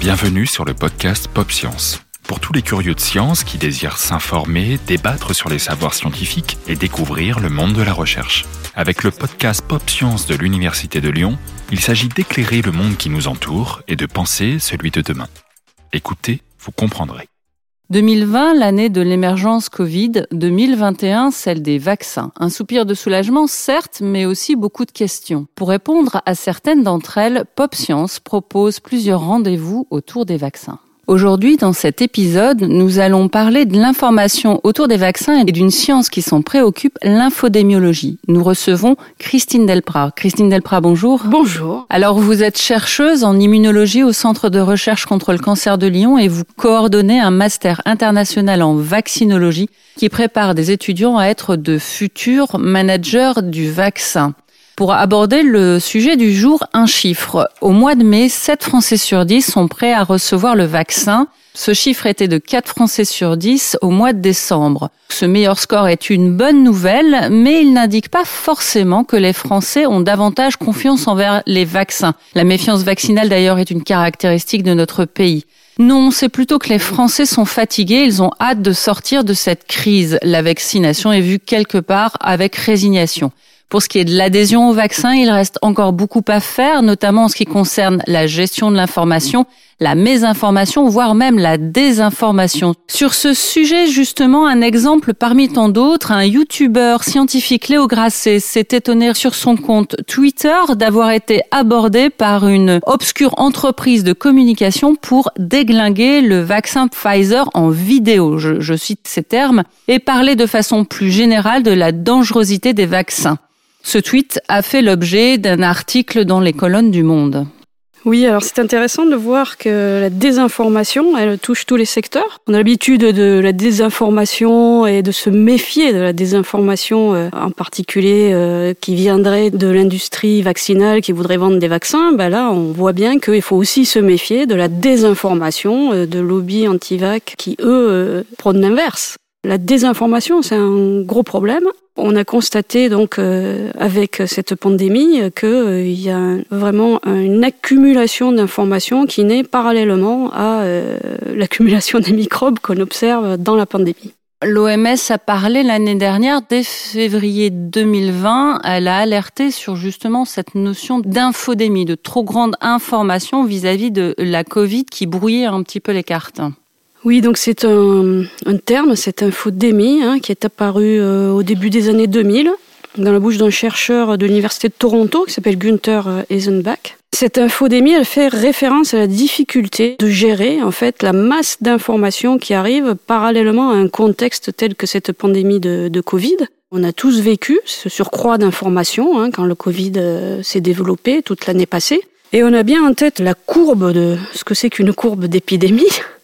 Bienvenue sur le podcast Pop Science. Pour tous les curieux de science qui désirent s'informer, débattre sur les savoirs scientifiques et découvrir le monde de la recherche. Avec le podcast Pop Science de l'Université de Lyon, il s'agit d'éclairer le monde qui nous entoure et de penser celui de demain. Écoutez, vous comprendrez. 2020, l'année de l'émergence Covid, 2021, celle des vaccins. Un soupir de soulagement, certes, mais aussi beaucoup de questions. Pour répondre à certaines d'entre elles, Pop Science propose plusieurs rendez-vous autour des vaccins. Aujourd'hui, dans cet épisode, nous allons parler de l'information autour des vaccins et d'une science qui s'en préoccupe, l'infodémiologie. Nous recevons Christine Delprat. Christine Delprat, bonjour. Bonjour. Alors, vous êtes chercheuse en immunologie au Centre de recherche contre le cancer de Lyon et vous coordonnez un master international en vaccinologie qui prépare des étudiants à être de futurs managers du vaccin. Pour aborder le sujet du jour, un chiffre. Au mois de mai, 7 Français sur 10 sont prêts à recevoir le vaccin. Ce chiffre était de 4 Français sur 10 au mois de décembre. Ce meilleur score est une bonne nouvelle, mais il n'indique pas forcément que les Français ont davantage confiance envers les vaccins. La méfiance vaccinale d'ailleurs est une caractéristique de notre pays. Non, c'est plutôt que les Français sont fatigués, ils ont hâte de sortir de cette crise. La vaccination est vue quelque part avec résignation. Pour ce qui est de l'adhésion au vaccin, il reste encore beaucoup à faire, notamment en ce qui concerne la gestion de l'information, la mésinformation, voire même la désinformation. Sur ce sujet, justement, un exemple parmi tant d'autres, un youtubeur scientifique Léo Grasset s'est étonné sur son compte Twitter d'avoir été abordé par une obscure entreprise de communication pour déglinguer le vaccin Pfizer en vidéo, je, cite ces termes, et parler de façon plus générale de la dangerosité des vaccins. Ce tweet a fait l'objet d'un article dans les colonnes du Monde. Oui, alors c'est intéressant de voir que la désinformation, elle touche tous les secteurs. On a l'habitude de la désinformation et de se méfier de la désinformation, euh, en particulier euh, qui viendrait de l'industrie vaccinale qui voudrait vendre des vaccins. Ben là, on voit bien qu'il faut aussi se méfier de la désinformation euh, de lobbies anti-vac qui, eux, prônent l'inverse. La désinformation, c'est un gros problème. On a constaté donc euh, avec cette pandémie qu'il euh, y a vraiment une accumulation d'informations qui naît parallèlement à euh, l'accumulation des microbes qu'on observe dans la pandémie. L'OMS a parlé l'année dernière, dès février 2020, elle a alerté sur justement cette notion d'infodémie, de trop grande information vis-à-vis de la Covid qui brouillait un petit peu les cartes. Oui, donc c'est un, terme, cette infodémie, hein, qui est apparu euh, au début des années 2000 dans la bouche d'un chercheur de l'université de Toronto qui s'appelle Günther euh, Eisenbach. Cette infodémie, elle fait référence à la difficulté de gérer en fait la masse d'informations qui arrivent parallèlement à un contexte tel que cette pandémie de, Covid. On a tous vécu ce surcroît d'informations hein, quand le Covid euh, s'est développé toute l'année passée. Et on a bien en tête la courbe de ce que c'est qu'une courbe d'épidémie.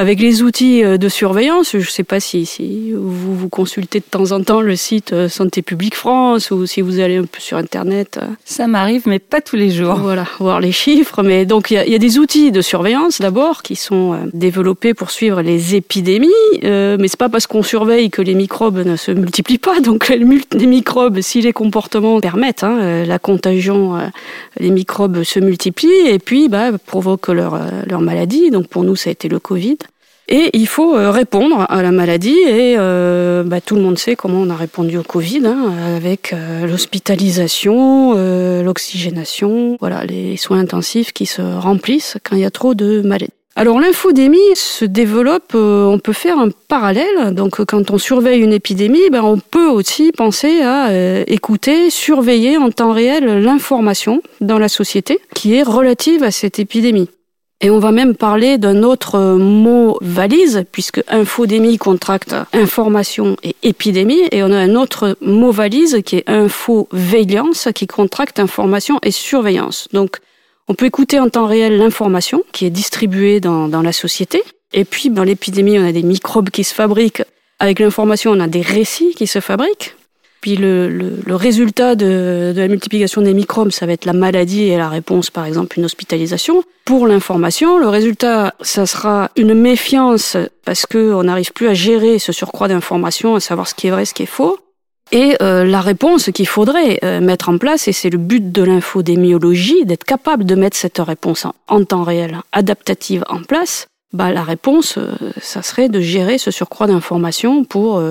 Avec les outils euh, de surveillance, je ne sais pas si, si, vous vous consultez de temps en temps le site euh, Santé publique France ou si vous allez un peu sur Internet. Euh. Ça m'arrive, mais pas tous les jours. Voilà, voir les chiffres. Mais donc il y, a des outils de surveillance d'abord qui sont développés pour suivre les épidémies. Euh, mais c'est pas parce qu'on surveille que les microbes ne se multiplient pas. Donc les microbes, si les comportements permettent hein, la contagion, les microbes se multiplient et puis bah, provoquent leur, leur maladie. Donc pour nous, ça a été le Covid. Et il faut euh, répondre à la maladie et euh, bah, tout le monde sait comment on a répondu au Covid, hein, avec euh, l'hospitalisation, l'oxygénation, voilà, les soins intensifs qui se remplissent quand il y a trop de maladies. Alors l'infodémie se développe, on peut faire un parallèle. Donc quand on surveille une épidémie, ben, on peut aussi penser à écouter, surveiller en temps réel l'information dans la société qui est relative à cette épidémie. Et on va même parler d'un autre mot valise, puisque infodémie contracte information et épidémie, et on a un autre mot valise qui est info-veillance, qui contracte information et surveillance. Donc, on peut écouter en temps réel l'information qui est distribuée dans, dans la société. Et puis, dans l'épidémie, on a des microbes qui se fabriquent. Avec l'information, on a des récits qui se fabriquent. Le, résultat de, de, la multiplication des microbes, ça va être la maladie et la réponse, par exemple, une hospitalisation. Pour l'information, le résultat, ça sera une méfiance parce qu'on n'arrive plus à gérer ce surcroît d'informations, à savoir ce qui est vrai, ce qui est faux. Et euh, la réponse qu'il faudrait euh, mettre en place, et c'est le but de l'infodémiologie, d'être capable de mettre cette réponse en, temps réel, adaptative en place, bah, la réponse, euh, ça serait de gérer ce surcroît d'informations pour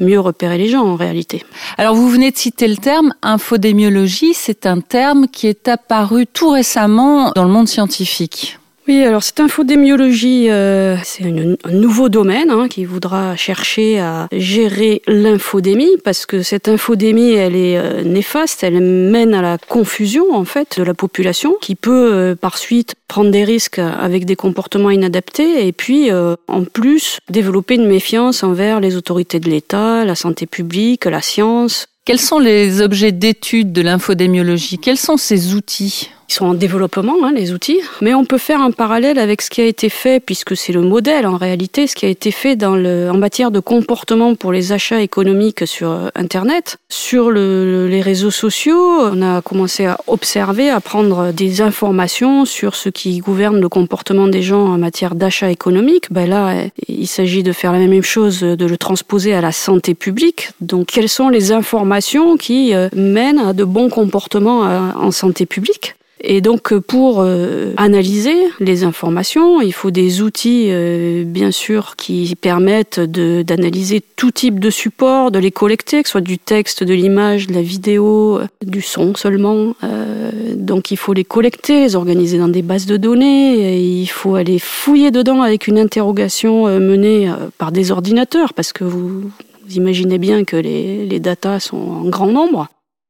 mieux repérer les gens en réalité. Alors vous venez de citer le terme infodémiologie, c'est un terme qui est apparu tout récemment dans le monde scientifique. Oui, alors cette infodémiologie, euh, c'est un nouveau domaine hein, qui voudra chercher à gérer l'infodémie parce que cette infodémie, elle est euh, néfaste, elle mène à la confusion en fait de la population qui peut euh, par suite prendre des risques avec des comportements inadaptés et puis en plus développer une méfiance envers les autorités de l'État, la santé publique, la science. Quels sont les objets d'étude de l'infodémiologie? Quels sont ces outils? Ils sont en développement, hein, les outils, mais on peut faire un parallèle avec ce qui a été fait, puisque c'est le modèle en réalité, ce qui a été fait dans le, en matière de comportement pour les achats économiques sur euh, Internet. Sur le, les réseaux sociaux, on a commencé à observer, à prendre des informations sur ce qui gouverne le comportement des gens en matière d'achat économique. Ben là, il s'agit de faire la même chose, de le transposer à la santé publique. Donc, quelles sont les informations qui euh, mènent à de bons comportements euh, en santé publique? Et donc pour euh, analyser les informations, il faut des outils euh, bien sûr qui permettent d'analyser tout type de support, de les collecter, que ce soit du texte, de l'image, de la vidéo, du son seulement. Euh, donc il faut les collecter, les organiser dans des bases de données, et il faut aller fouiller dedans avec une interrogation menée par des ordinateurs parce que vous, imaginez bien que les, les datas sont en grand nombre.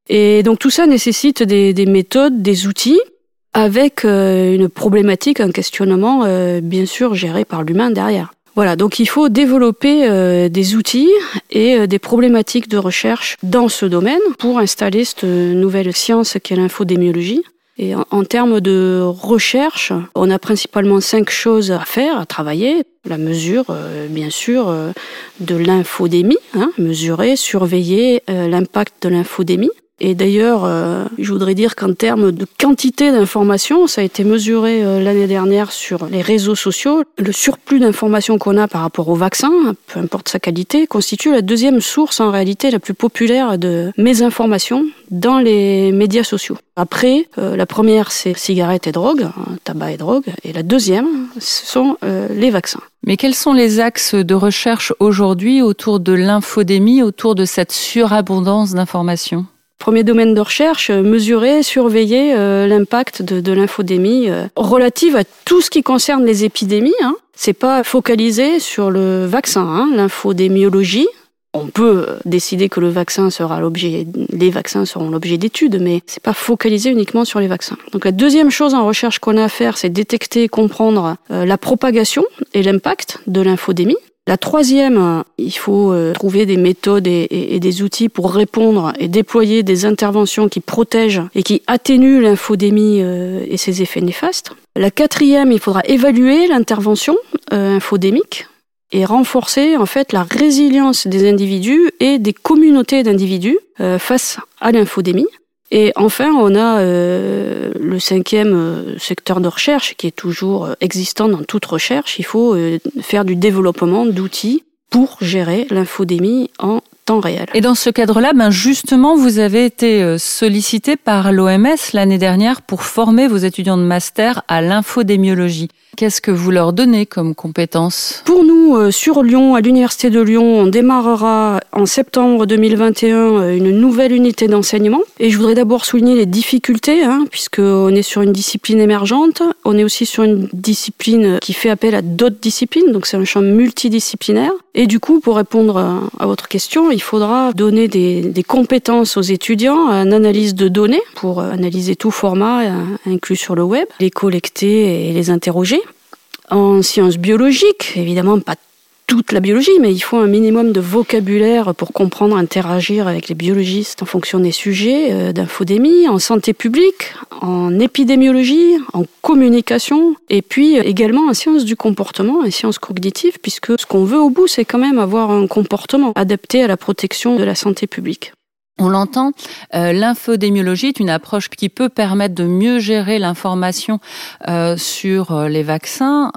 Et donc tout ça nécessite des, des méthodes, des outils, avec euh, une problématique, un questionnement, euh, bien sûr, géré par l'humain derrière. Voilà, donc il faut développer euh, des outils et des problématiques de recherche dans ce domaine pour installer cette nouvelle science qu'est l'infodémiologie. Et en, termes de recherche, on a principalement cinq choses à faire, à travailler. La mesure, bien sûr, de l'infodémie, hein, mesurer, surveiller l'impact de l'infodémie. Et d'ailleurs, euh, je voudrais dire qu'en termes de quantité d'informations, ça a été mesuré euh, l'année dernière sur les réseaux sociaux. Le surplus d'informations qu'on a par rapport au vaccin, peu importe sa qualité, constitue la deuxième source en réalité la plus populaire de mésinformation dans les médias sociaux. Après, euh, la première c'est cigarettes et drogue, hein, tabac et drogue, et la deuxième ce sont les vaccins. Mais quels sont les axes de recherche aujourd'hui autour de l'infodémie, autour de cette surabondance d'informations? Premier domaine de recherche, euh, mesurer, surveiller euh, l'impact de, de l'infodémie euh, relative à tout ce qui concerne les épidémies. Hein. C'est pas focalisé sur le vaccin, hein, l'infodémiologie. On peut décider que le vaccin sera l'objet, les vaccins seront l'objet d'études, mais c'est pas focalisé uniquement sur les vaccins. Donc la deuxième chose en recherche qu'on a à faire, c'est détecter comprendre la propagation et l'impact de l'infodémie. La troisième, il faut euh, trouver des méthodes et, des outils pour répondre et déployer des interventions qui protègent et qui atténuent l'infodémie euh, et ses effets néfastes. La quatrième, il faudra évaluer l'intervention euh, infodémique et renforcer en fait la résilience des individus et des communautés d'individus face à l'infodémie. Et enfin, on a euh, le cinquième euh, secteur de recherche qui est toujours euh, existant dans toute recherche. Il faut faire du développement d'outils pour gérer l'infodémie en temps réel. Et dans ce cadre-là, ben justement, vous avez été sollicité par l'OMS l'année dernière pour former vos étudiants de master à l'infodémiologie. Qu'est-ce que vous leur donnez comme compétences Pour nous, euh, sur Lyon, à l'Université de Lyon, on démarrera en septembre 2021 euh, une nouvelle unité d'enseignement. Et je voudrais d'abord souligner les difficultés, hein, puisqu'on est sur une discipline émergente. On est aussi sur une discipline qui fait appel à d'autres disciplines, donc c'est un champ multidisciplinaire. Et du coup, pour répondre à votre question, il faudra donner des, des compétences aux étudiants en analyse de données pour analyser tout format euh, inclus sur le web, les collecter et les interroger en sciences biologiques, évidemment pas toute la biologie, mais il faut un minimum de vocabulaire pour comprendre, interagir avec les biologistes en fonction des sujets euh, d'infodémie, en santé publique, en épidémiologie, en communication, et puis euh, également en sciences du comportement et sciences cognitives, puisque ce qu'on veut au bout, c'est quand même avoir un comportement adapté à la protection de la santé publique. On l'entend, euh, l'infodémiologie est une approche qui peut permettre de mieux gérer l'information euh, sur euh, les vaccins,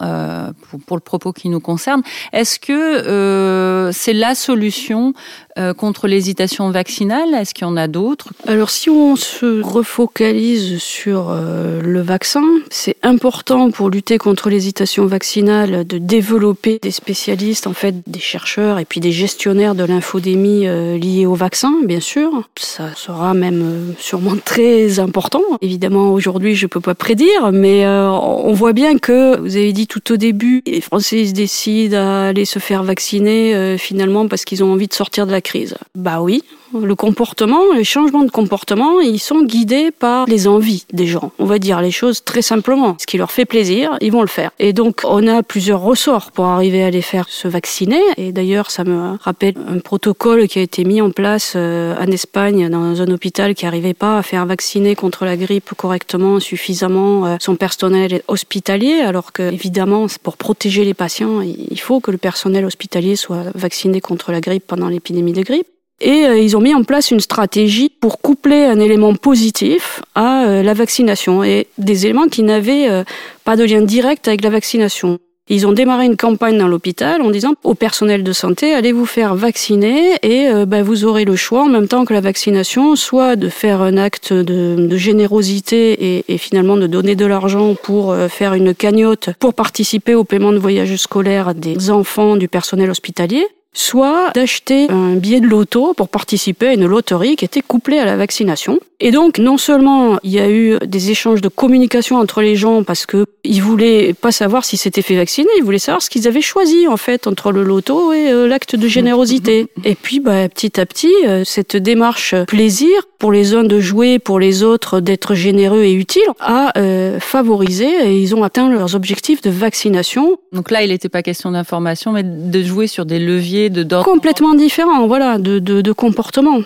pour, le propos qui nous concerne. Est-ce que c'est la solution euh, contre l'hésitation vaccinale? Est-ce qu'il y en a d'autres? Alors si on se refocalise sur euh, le vaccin, c'est important pour lutter contre l'hésitation vaccinale de développer des spécialistes, en fait des chercheurs et puis des gestionnaires de l'infodémie euh, liée au vaccin, bien sûr. Ça sera même sûrement très important. Évidemment, aujourd'hui, je peux pas prédire, mais on voit bien que, vous avez dit tout au début, les Français se décident à aller se faire vacciner finalement parce qu'ils ont envie de sortir de la crise. Bah oui, le comportement, les changements de comportement, ils sont guidés par les envies des gens. On va dire les choses très simplement. Ce qui leur fait plaisir, ils vont le faire. Et donc, on a plusieurs ressorts pour arriver à les faire se vacciner. Et d'ailleurs, ça me rappelle un protocole qui a été mis en place euh, en Espagne dans un hôpital qui n'arrivait pas à faire vacciner contre la grippe correctement, suffisamment euh, son personnel hospitalier, alors que, évidemment, pour protéger les patients, il faut que le personnel hospitalier soit vacciné contre la grippe pendant l'épidémie de grippe. Et euh, ils ont mis en place une stratégie pour coupler un élément positif à euh, la vaccination et des éléments qui n'avaient euh, pas de lien direct avec la vaccination. Ils ont démarré une campagne dans l'hôpital en disant au personnel de santé allez vous faire vacciner et ben, vous aurez le choix en même temps que la vaccination, soit de faire un acte de, de générosité et, et, finalement de donner de l'argent pour faire une cagnotte pour participer au paiement de voyages scolaires des enfants du personnel hospitalier, soit d'acheter un billet de loto pour participer à une loterie qui était couplée à la vaccination. Et donc, non seulement il y a eu des échanges de communication entre les gens parce que ils voulaient pas savoir si c'était fait vacciner, ils voulaient savoir ce qu'ils avaient choisi en fait entre le loto et euh, l'acte de générosité. Et puis, bah, petit à petit, euh, cette démarche plaisir pour les uns de jouer, pour les autres d'être généreux et utiles, a euh, favorisé et ils ont atteint leurs objectifs de vaccination. Donc là, il n'était pas question d'information, mais de jouer sur des leviers complètement différents, voilà, de, de, comportement.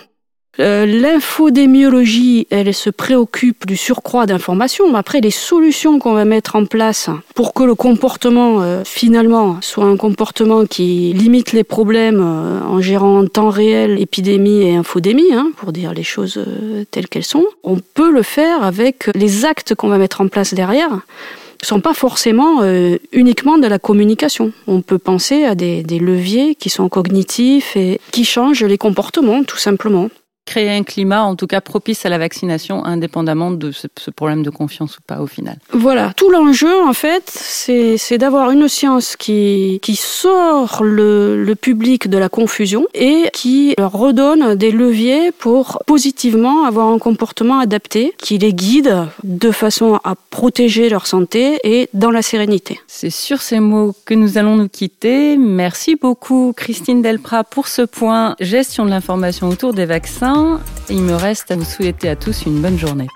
Euh, l'infodémiologie, elle se préoccupe du surcroît d'informations. Après, les solutions qu'on va mettre en place pour que le comportement, euh, finalement, soit un comportement qui limite les problèmes euh, en gérant en temps réel épidémie et infodémie, hein, pour dire les choses telles qu'elles sont, on peut le faire avec les actes qu'on va mettre en place derrière sont pas forcément uniquement de la communication. On peut penser à des, des leviers qui sont cognitifs et qui changent les comportements, tout simplement créer un climat, en tout cas propice à la vaccination, indépendamment de ce, problème de confiance ou pas au final. Voilà, tout l'enjeu en fait, c'est d'avoir une science qui, qui sort le, le public de la confusion et qui leur redonne des leviers pour positivement avoir un comportement adapté, qui les guide de façon à protéger leur santé et dans la sérénité. C'est sur ces mots que nous allons nous quitter. Merci beaucoup Christine Delprat pour ce point gestion de l'information autour des vaccins. Il me reste à vous souhaiter à tous une bonne journée.